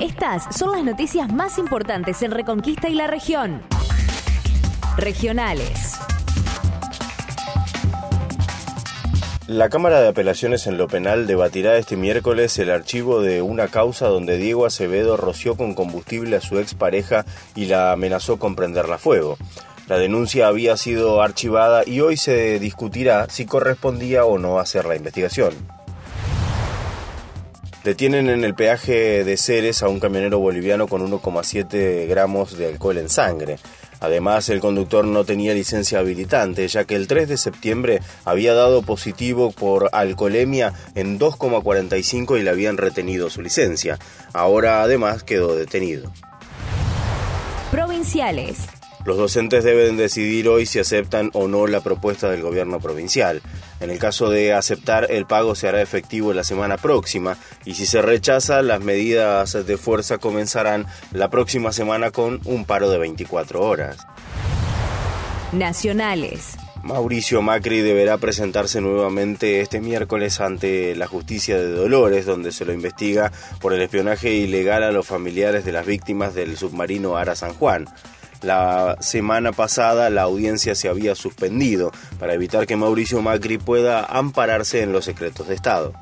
Estas son las noticias más importantes en Reconquista y la región. Regionales. La Cámara de Apelaciones en lo Penal debatirá este miércoles el archivo de una causa donde Diego Acevedo roció con combustible a su expareja y la amenazó con prenderla fuego. La denuncia había sido archivada y hoy se discutirá si correspondía o no hacer la investigación. Detienen en el peaje de Ceres a un camionero boliviano con 1,7 gramos de alcohol en sangre. Además, el conductor no tenía licencia habilitante, ya que el 3 de septiembre había dado positivo por alcoholemia en 2,45 y le habían retenido su licencia. Ahora, además, quedó detenido. Provinciales. Los docentes deben decidir hoy si aceptan o no la propuesta del gobierno provincial. En el caso de aceptar, el pago se hará efectivo la semana próxima y si se rechaza, las medidas de fuerza comenzarán la próxima semana con un paro de 24 horas. Nacionales. Mauricio Macri deberá presentarse nuevamente este miércoles ante la justicia de Dolores, donde se lo investiga por el espionaje ilegal a los familiares de las víctimas del submarino Ara San Juan. La semana pasada la audiencia se había suspendido para evitar que Mauricio Macri pueda ampararse en los secretos de Estado.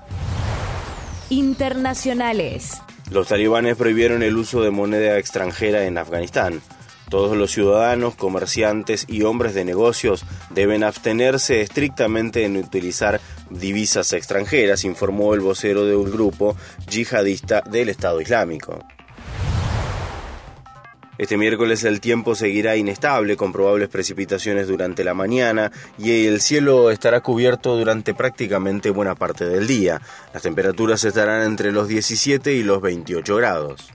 Internacionales. Los talibanes prohibieron el uso de moneda extranjera en Afganistán. Todos los ciudadanos, comerciantes y hombres de negocios deben abstenerse estrictamente en utilizar divisas extranjeras, informó el vocero de un grupo yihadista del Estado Islámico. Este miércoles el tiempo seguirá inestable con probables precipitaciones durante la mañana y el cielo estará cubierto durante prácticamente buena parte del día. Las temperaturas estarán entre los 17 y los 28 grados.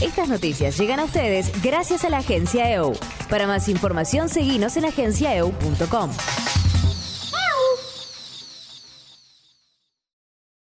Estas noticias llegan a ustedes gracias a la agencia EU. Para más información, seguimos en agenciaeu.com.